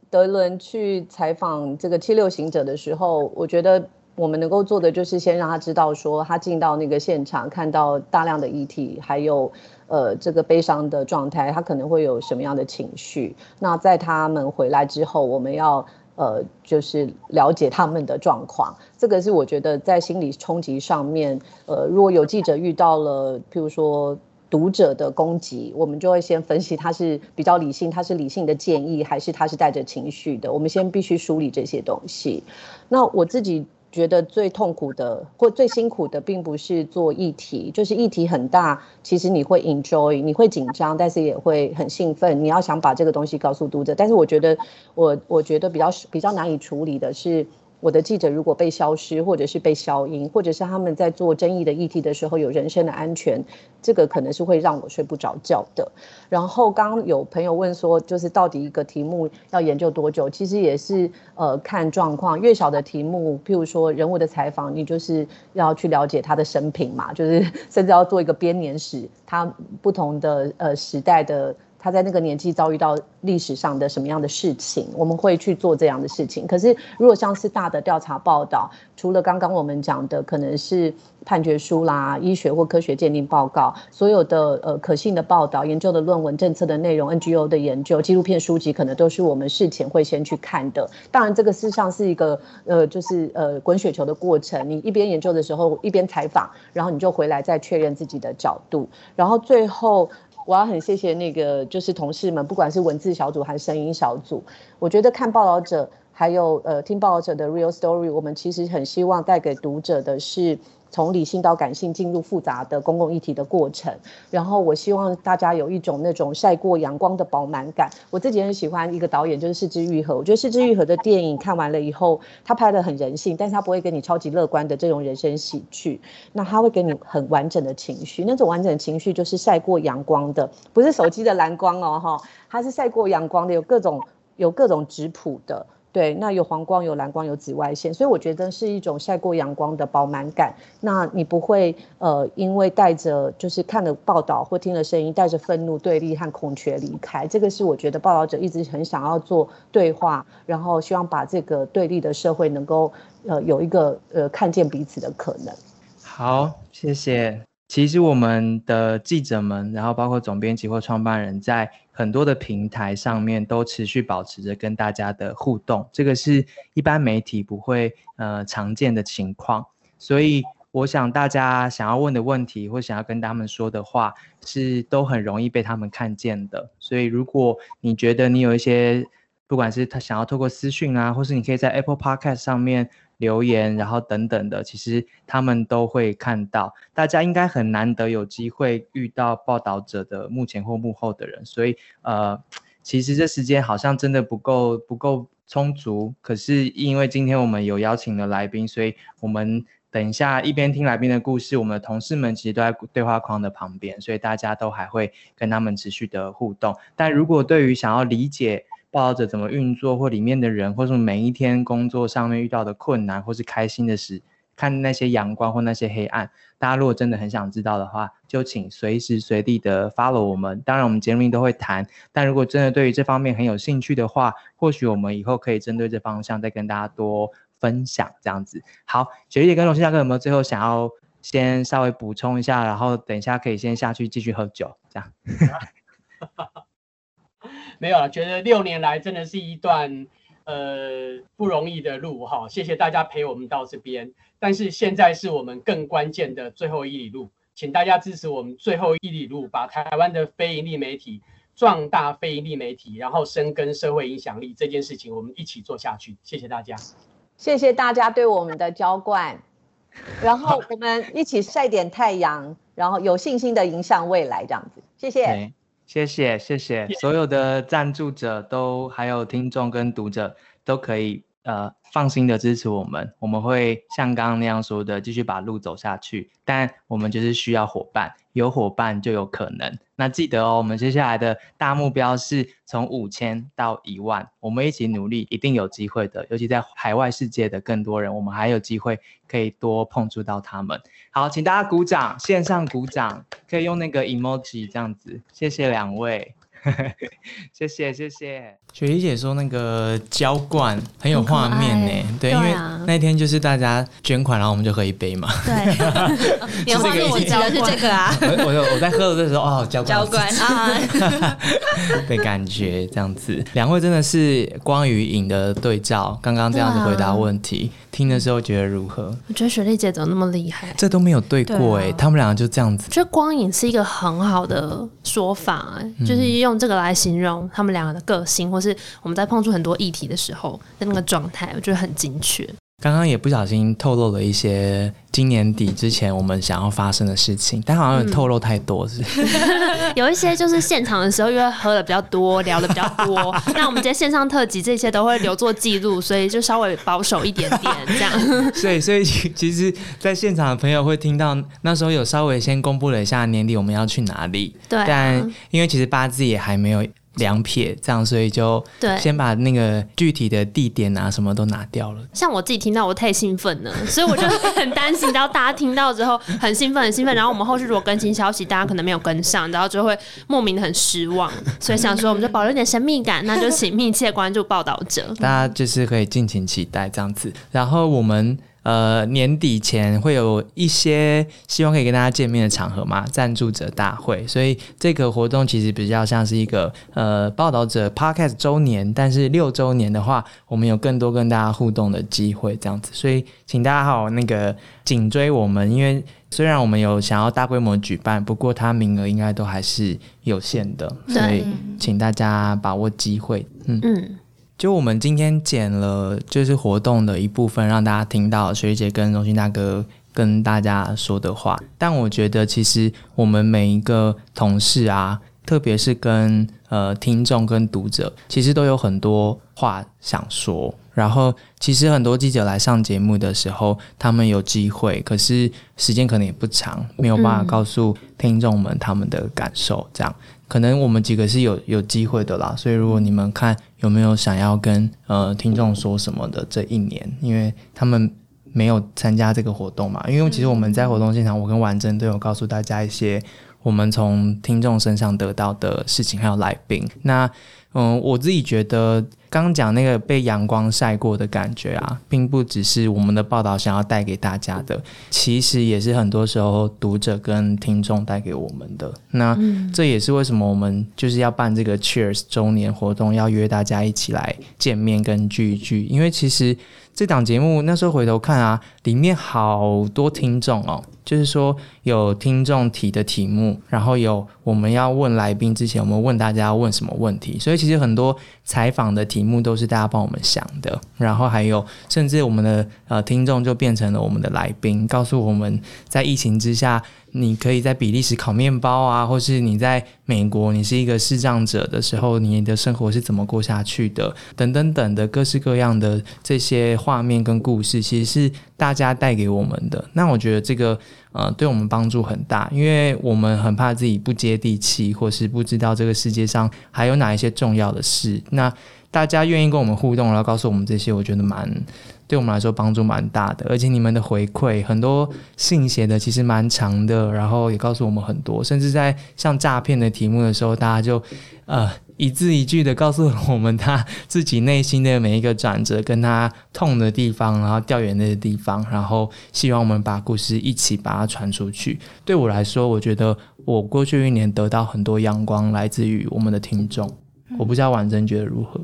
德伦去采访这个七六行者的时候，我觉得我们能够做的就是先让他知道说，他进到那个现场看到大量的遗体，还有呃这个悲伤的状态，他可能会有什么样的情绪。那在他们回来之后，我们要。呃，就是了解他们的状况，这个是我觉得在心理冲击上面，呃，如果有记者遇到了，譬如说读者的攻击，我们就会先分析他是比较理性，他是理性的建议，还是他是带着情绪的，我们先必须梳理这些东西。那我自己。觉得最痛苦的或最辛苦的，并不是做议题，就是议题很大，其实你会 enjoy，你会紧张，但是也会很兴奋。你要想把这个东西告诉读者，但是我觉得我我觉得比较比较难以处理的是。我的记者如果被消失，或者是被消音，或者是他们在做争议的议题的时候有人身的安全，这个可能是会让我睡不着觉的。然后刚有朋友问说，就是到底一个题目要研究多久？其实也是呃看状况，越小的题目，譬如说人物的采访，你就是要去了解他的生平嘛，就是甚至要做一个编年史，他不同的呃时代的。他在那个年纪遭遇到历史上的什么样的事情，我们会去做这样的事情。可是，如果像是大的调查报道，除了刚刚我们讲的，可能是判决书啦、医学或科学鉴定报告，所有的呃可信的报道、研究的论文、政策的内容、NGO 的研究、纪录片书籍，可能都是我们事前会先去看的。当然，这个事实上是一个呃，就是呃滚雪球的过程。你一边研究的时候，一边采访，然后你就回来再确认自己的角度，然后最后。我要很谢谢那个，就是同事们，不管是文字小组还是声音小组，我觉得看报道者，还有呃听报道者的 real story，我们其实很希望带给读者的是。从理性到感性进入复杂的公共议题的过程，然后我希望大家有一种那种晒过阳光的饱满感。我自己很喜欢一个导演，就是四之愈合。我觉得四之愈合的电影看完了以后，他拍的很人性，但是他不会给你超级乐观的这种人生喜剧，那他会给你很完整的情绪。那种完整的情绪就是晒过阳光的，不是手机的蓝光哦，哈，它是晒过阳光的，有各种有各种质朴的。对，那有黄光、有蓝光、有紫外线，所以我觉得是一种晒过阳光的饱满感。那你不会呃，因为带着就是看了报道或听了声音，带着愤怒、对立和孔雀离开。这个是我觉得报道者一直很想要做对话，然后希望把这个对立的社会能够呃有一个呃看见彼此的可能。好，谢谢。其实我们的记者们，然后包括总编辑或创办人，在很多的平台上面都持续保持着跟大家的互动，这个是一般媒体不会呃常见的情况。所以我想大家想要问的问题或想要跟他们说的话，是都很容易被他们看见的。所以如果你觉得你有一些，不管是他想要透过私讯啊，或是你可以在 Apple Podcast 上面。留言，然后等等的，其实他们都会看到。大家应该很难得有机会遇到报道者的幕前或幕后的人，所以呃，其实这时间好像真的不够不够充足。可是因为今天我们有邀请了来宾，所以我们等一下一边听来宾的故事，我们的同事们其实都在对话框的旁边，所以大家都还会跟他们持续的互动。但如果对于想要理解，报道者怎么运作，或里面的人，或者每一天工作上面遇到的困难，或是开心的事，看那些阳光或那些黑暗。大家如果真的很想知道的话，就请随时随地的 follow 我们。当然，我们节目都会谈。但如果真的对于这方面很有兴趣的话，或许我们以后可以针对这方向再跟大家多分享。这样子，好，雪莉姐跟龙西大哥有没有最后想要先稍微补充一下？然后等一下可以先下去继续喝酒，这样。没有了，觉得六年来真的是一段呃不容易的路哈，谢谢大家陪我们到这边。但是现在是我们更关键的最后一里路，请大家支持我们最后一里路，把台湾的非盈利媒体壮大，非盈利媒体，然后深耕社会影响力这件事情，我们一起做下去。谢谢大家，谢谢大家对我们的浇灌，然后我们一起晒点太阳，然后有信心的迎向未来，这样子，谢谢。谢谢谢谢，所有的赞助者都还有听众跟读者都可以呃放心的支持我们，我们会像刚刚那样说的，继续把路走下去。但我们就是需要伙伴，有伙伴就有可能。那记得哦，我们接下来的大目标是从五千到一万，我们一起努力，一定有机会的。尤其在海外世界的更多人，我们还有机会可以多碰触到他们。好，请大家鼓掌，线上鼓掌，可以用那个 emoji 这样子。谢谢两位，谢 谢谢谢。雪莉姐说那个浇灌很有画面呢，对，因为那天就是大家捐款，然后我们就喝一杯嘛。对，是这个我记得是这个啊。我我我在喝的时候哦，浇浇灌啊 的感觉这样子。两位真的是光与影的对照，刚刚这样子回答问题。听的时候觉得如何？我觉得雪莉姐怎么那么厉害？这都没有对过哎，他们两个就这样子。我觉得光影是一个很好的说法，哎，就是用用这个来形容他们两个的个性，或是我们在碰触很多议题的时候的那个状态，我觉得很精确。刚刚也不小心透露了一些今年底之前我们想要发生的事情，但好像有透露太多，是？有一些就是现场的时候，因为喝的比较多，聊的比较多，那我们今天线上特辑这些都会留作记录，所以就稍微保守一点点这样。所以，所以其其实，在现场的朋友会听到那时候有稍微先公布了一下年底我们要去哪里，对啊但因为其实八字也还没有两撇，这样，所以就对先把那个具体的地点啊什么都拿掉了。像我自己听到，我太兴奋了，所以我就很担心，然后大家听到之后很兴奋，很兴奋，然后我们后续如果更新消息，大家可能没有跟上，然后就会莫名的很失望，所以想说我们就保留一点神秘感，那就请密切关注报道者。大家就是可以尽情期待这样子。然后我们呃年底前会有一些希望可以跟大家见面的场合嘛，赞助者大会。所以这个活动其实比较像是一个呃报道者 Podcast 周年，但是六周年的话，我们有更多跟大家互动的机会这样子。所以请大家好那个紧追我们，因为。虽然我们有想要大规模举办，不过它名额应该都还是有限的，所以请大家把握机会。嗯，嗯，就我们今天剪了就是活动的一部分，让大家听到学姐跟荣勋大哥跟大家说的话。但我觉得其实我们每一个同事啊，特别是跟呃听众跟读者，其实都有很多话想说。然后其实很多记者来上节目的时候，他们有机会，可是时间可能也不长，没有办法告诉听众们他们的感受，这样。可能我们几个是有有机会的啦，所以如果你们看有没有想要跟呃听众说什么的这一年，因为他们没有参加这个活动嘛，因为其实我们在活动现场，我跟婉珍都有告诉大家一些我们从听众身上得到的事情，还有来宾。那嗯，我自己觉得刚刚讲那个被阳光晒过的感觉啊，并不只是我们的报道想要带给大家的，其实也是很多时候读者跟听众带给我们的。那这也是为什么我们就是要办这个 Cheers 周年活动，要约大家一起来见面跟聚一聚，因为其实这档节目那时候回头看啊，里面好多听众哦，就是说有听众提的题目，然后有我们要问来宾之前，我们问大家要问什么问题，所以其实很多采访的题目都是大家帮我们想的，然后还有甚至我们的呃听众就变成了我们的来宾，告诉我们在疫情之下。你可以在比利时烤面包啊，或是你在美国，你是一个视障者的时候，你的生活是怎么过下去的？等等等的各式各样的这些画面跟故事，其实是大家带给我们的。那我觉得这个呃，对我们帮助很大，因为我们很怕自己不接地气，或是不知道这个世界上还有哪一些重要的事。那大家愿意跟我们互动，然后告诉我们这些，我觉得蛮对我们来说帮助蛮大的。而且你们的回馈，很多信写的其实蛮长的，然后也告诉我们很多，甚至在像诈骗的题目的时候，大家就呃一字一句的告诉我们他自己内心的每一个转折，跟他痛的地方，然后掉眼泪的地方，然后希望我们把故事一起把它传出去。对我来说，我觉得我过去一年得到很多阳光，来自于我们的听众。我不知道婉珍觉得如何？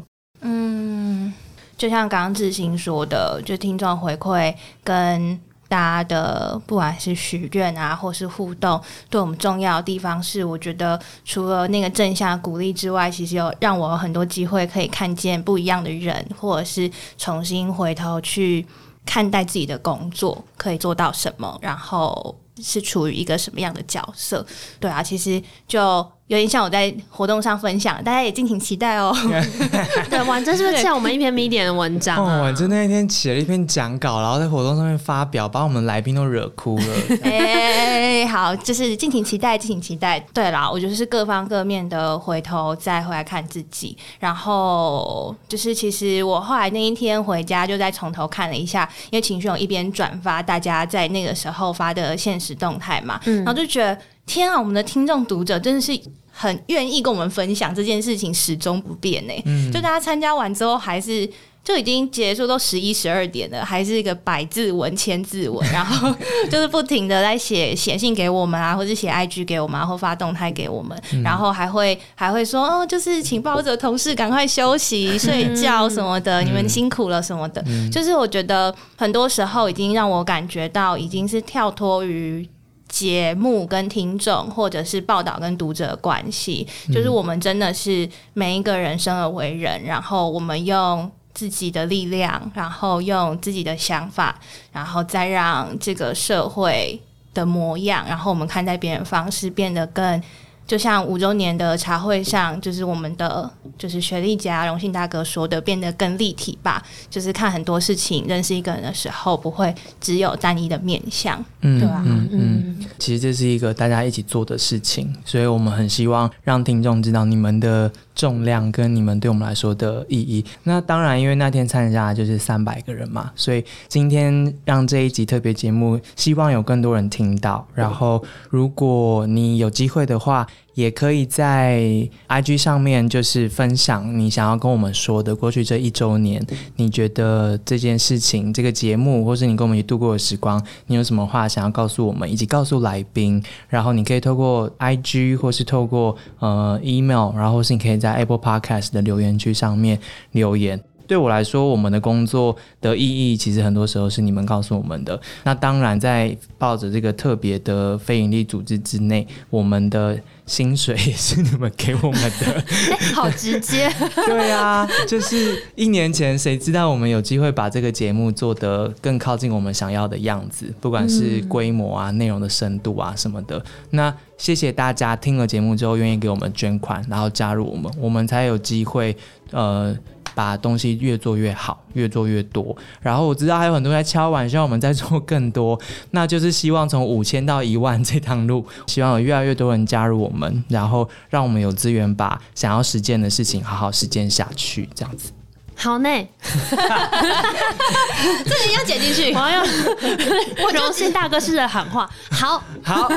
就像刚刚志兴说的，就听众回馈跟大家的不管是许愿啊，或是互动，对我们重要的地方是，我觉得除了那个正向鼓励之外，其实有让我有很多机会可以看见不一样的人，或者是重新回头去看待自己的工作可以做到什么，然后是处于一个什么样的角色。对啊，其实就有点像我在活动上分享，大家也敬请期待哦。对，婉珍是不是欠我们一篇 medium 的文章哦，啊？婉珍那一天写了一篇讲稿，然后在活动上面发表，把我们来宾都惹哭了。哎、好，就是敬请期待，敬请期待。对啦，我觉得是各方各面的回头再回来看自己，然后就是其实我后来那一天回家就再从头看了一下，因为情绪有一边转发大家在那个时候发的现实动态嘛，然后就觉得天啊，我们的听众读者真的是。很愿意跟我们分享这件事情，始终不变呢、就大家参加完之后，还是就已经结束，都十一十二点了，还是一个百字文、千字文，然后 就是不停的在写写信给我们啊，或者写 IG 给我们、啊，或发动态给我们，然后还会还会说哦，就是请报者同事赶快休息、睡觉什么的，你们辛苦了什么的。就是我觉得很多时候已经让我感觉到，已经是跳脱于。节目跟听众，或者是报道跟读者的关系，就是我们真的是每一个人生而为人，然后我们用自自己的力量，然后用自己的想法，然后再让这个社会的模样，然后我们看待别人方式变得更。就像五周年的茶会上，就是我们的就是学历家荣幸大哥说的，变得更立体吧。就是看很多事情，认识一个人的时候，不会只有单一的面相。嗯对啊嗯嗯，其实这是一个大家一起做的事情，所以我们很希望让听众知道你们的重量跟你们对我们来说的意义。那当然，因为那天参加就是三百个人嘛，所以今天让这一集特别节目，希望有更多人听到。然后，如果你有机会的话，也可以在 IG 上面就是分享你想要跟我们说的过去这一周年，你觉得这件事情、这个节目，或是你跟我们一起度过的时光，你有什么话想要告诉我们，以及告诉来宾？然后你可以透过 IG 或是透过呃 email，然后或是你可以在 Apple Podcast 的留言区上面留言。对我来说，我们的工作的意义，其实很多时候是你们告诉我们的。那当然，在抱着这个特别的非营利组织之内，我们的薪水也是你们给我们的。好直接，对啊，就是一年前，谁知道我们有机会把这个节目做得更靠近我们想要的样子，不管是规模啊、内容的深度啊什么的。那谢谢大家听了节目之后愿意给我们捐款，然后加入我们，我们才有机会呃。把东西越做越好，越做越多。然后我知道还有很多人在敲碗，希望我们再做更多。那就是希望从五千到一万这趟路，希望有越来越多人加入我们，然后让我们有资源把想要实践的事情好好实践下去，这样子。好呢，这个一定要剪进去我。要用 荣幸大哥式的喊话。好，好，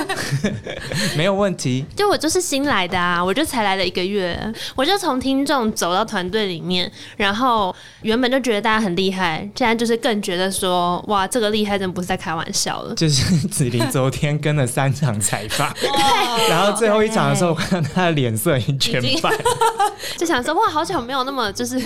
没有问题。就我就是新来的啊，我就才来了一个月，我就从听众走到团队里面，然后原本就觉得大家很厉害，现在就是更觉得说，哇，这个厉害真不是在开玩笑了。就是子琳昨天跟了三场采访，然后最后一场的时候，我看到他的脸色已经全白。就想说哇，好久没有那么就是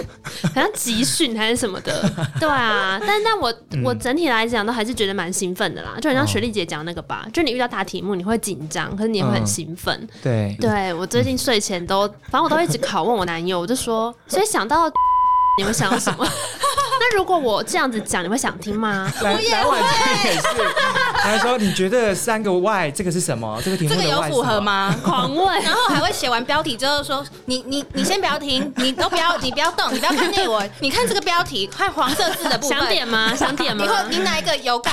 好像集训还是什么的，对啊。但但我我整体来讲都还是觉得蛮兴奋的啦，就很像雪莉姐讲那个吧，就你遇到大题目你会紧张，可是你也会很兴奋。对，对我最近睡前都，反正我都一直拷问我男友，我就说，所以想到 你会想到什么？那如果我这样子讲，你会想听吗？来来晚间也是，他说你觉得三个 Y 这个是什么？这个题目这个有符？合吗？狂问，然后还会写完标题之后说：“你你你先不要听，你都不要你不要动，你不要看内文，你看这个标题，看黄色字的部分。”想点吗？想点吗你？会你哪一个有感？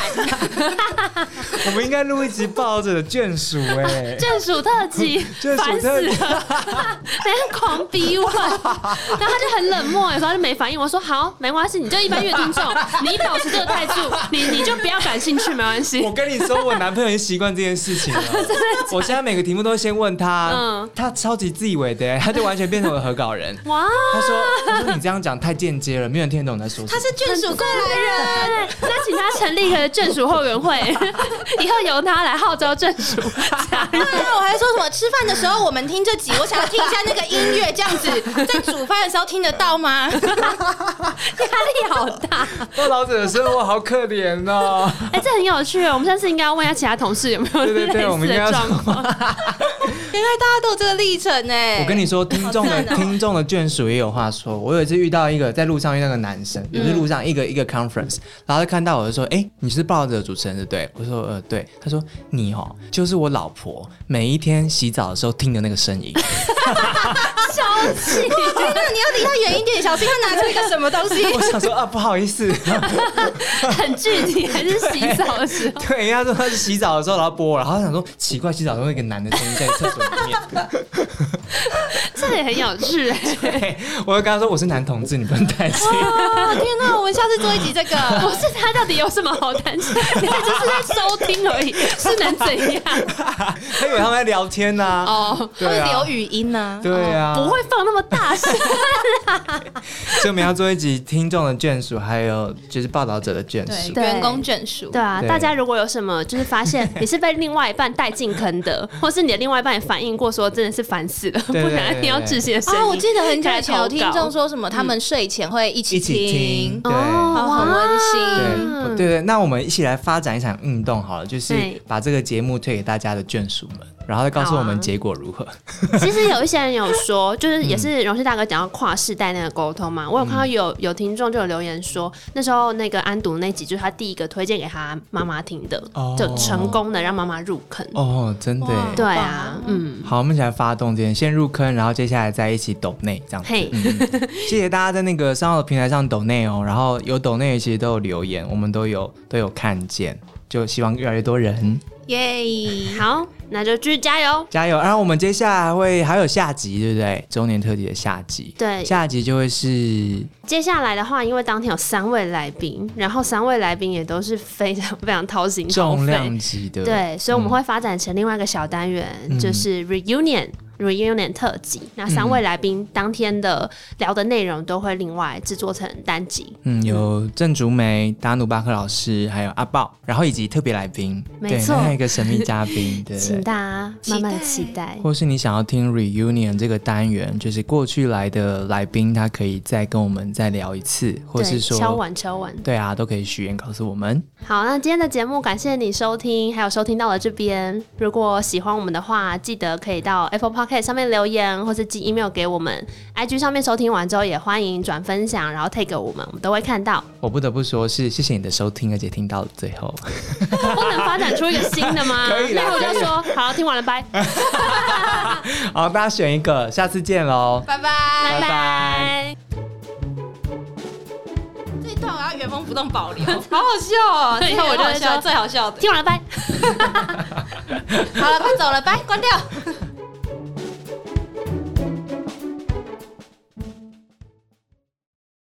我们应该录一集抱着的眷属哎，眷属特辑眷，属烦死特辑了，在那狂逼问，然后他就很冷漠，有时候就没反应。我说好，没关系，你就一般阅听众，你保持这个态度，你你就不要感兴趣，没关系我。跟你说，我男朋友已经习惯这件事情了。我现在每个题目都先问他，嗯他超级自以为的，他就完全变成我的合稿人。哇，他说：“他说你这样讲太间接了，没有人听得懂你在说什么。”他是眷属过来人，那请他成立一个眷属后援会，以后由他来号召眷属。对啊，我还说什么吃饭的时候我们听这集，我想要听一下那个音乐，这样子在煮饭的时候听得到吗？压力好大。报道者的生活好可怜哦。哎、这很有趣哦。我们下次应该要问一下其他同事有没有对对对类似的我们应该要状况。原来大家都有这个历程呢。我跟你说，听众的听众的眷属也有话说。我有一次遇到一个在路上遇到个男生，也是路上一个一个 conference，然后他看到我就说：“哎、你是报道者主持人对不对？”我说：“呃，对。”他说：“你哦，就是我老婆每一天洗澡的时候听的那个声音。小气，真的，你要离他远一点，小心他拿出一个什么东西。”我想说啊，不好意思，很具体，还是洗澡的时候。对，人家说他是洗澡的时候然后播，然后他想说奇怪，洗澡的时候有一个男的声音在厕所里面。这也很有趣哎。对，我就跟他说我是男同志，你不用担心。哦，天哪，我们下次做一集这个。不是他到底有什么好担心？你看就是在收听而已，是能怎样？他以为他们在聊天呢、哦，他对啊，会留语音呢。对啊，不会放那么大声。所以我们要做一集听众的眷属，还有就是报道者的眷属。对员工眷属。对啊，大家如果有什么就是发现你是被另外一半带进坑的，或是你的另外一半也反映过说真的是烦死了，不然你要窒息的声音。啊，我记得很久以前有听众说什么，他们睡前会一起一起听，对。哦好很温馨。对对对，那我们一起来发展一场运动好了，就是把这个节目推给大家的眷属们。然后再告诉我们结果如何。其实有一些人有说，就是也是荣旭大哥讲到跨世代那个沟通嘛，我有看到有有听众就有留言说，那时候那个安读那集就是他第一个推荐给他妈妈听的，哦就成功的让妈妈入坑。哦，真的耶。对啊，嗯，好，我们一起来发动这件，先入坑，然后接下来再一起抖内这样子。嘿，谢谢大家在那个商号的平台上抖内哦，然后有抖内其实都有留言，我们都有都有看见，就希望越来越多人耶！好，那就继续加油。加油。然后我们接下来会还有下集，对不对？周年特辑的下集，对，下集就会是接下来的话，因为当天有三位来宾，然后三位来宾也都是非常非常掏心掏，重量级的，对，所以我们嗯会发展成另外一个小单元，嗯就是 reunion。Reunion 特辑，那三位来宾当天的聊的内容都会另外制作成单集，嗯，有郑竹梅、达努巴克老师，还有阿豹，然后以及特别来宾，对，没错还有一个神秘嘉宾，对请大家慢慢的期待。或是你想要听 reunion 这个单元，就是过去来的来宾，他可以再跟我们再聊一次，或是，说敲碗敲碗。对啊，都可以许愿告诉我们。好，那今天的节目感谢你收听，还有收听到了这边。如果喜欢我们的话，记得可以到 Apple Podcast 上面留言，或是寄 email 给我们。IG 上面收听完之后，也欢迎转分享，然后 take 我们，我们都会看到。我不得不说是谢谢你的收听，而且听到了最后。不能发展出一个新的吗？可以啦那我就说好，听完了，拜，好，大家选一个，下次见喽，拜拜。拜拜拜。这一段我要原封不动保留，好好笑哦！最后我就笑，说最好笑的。听完了，拜。好了，快走了，拜，关掉。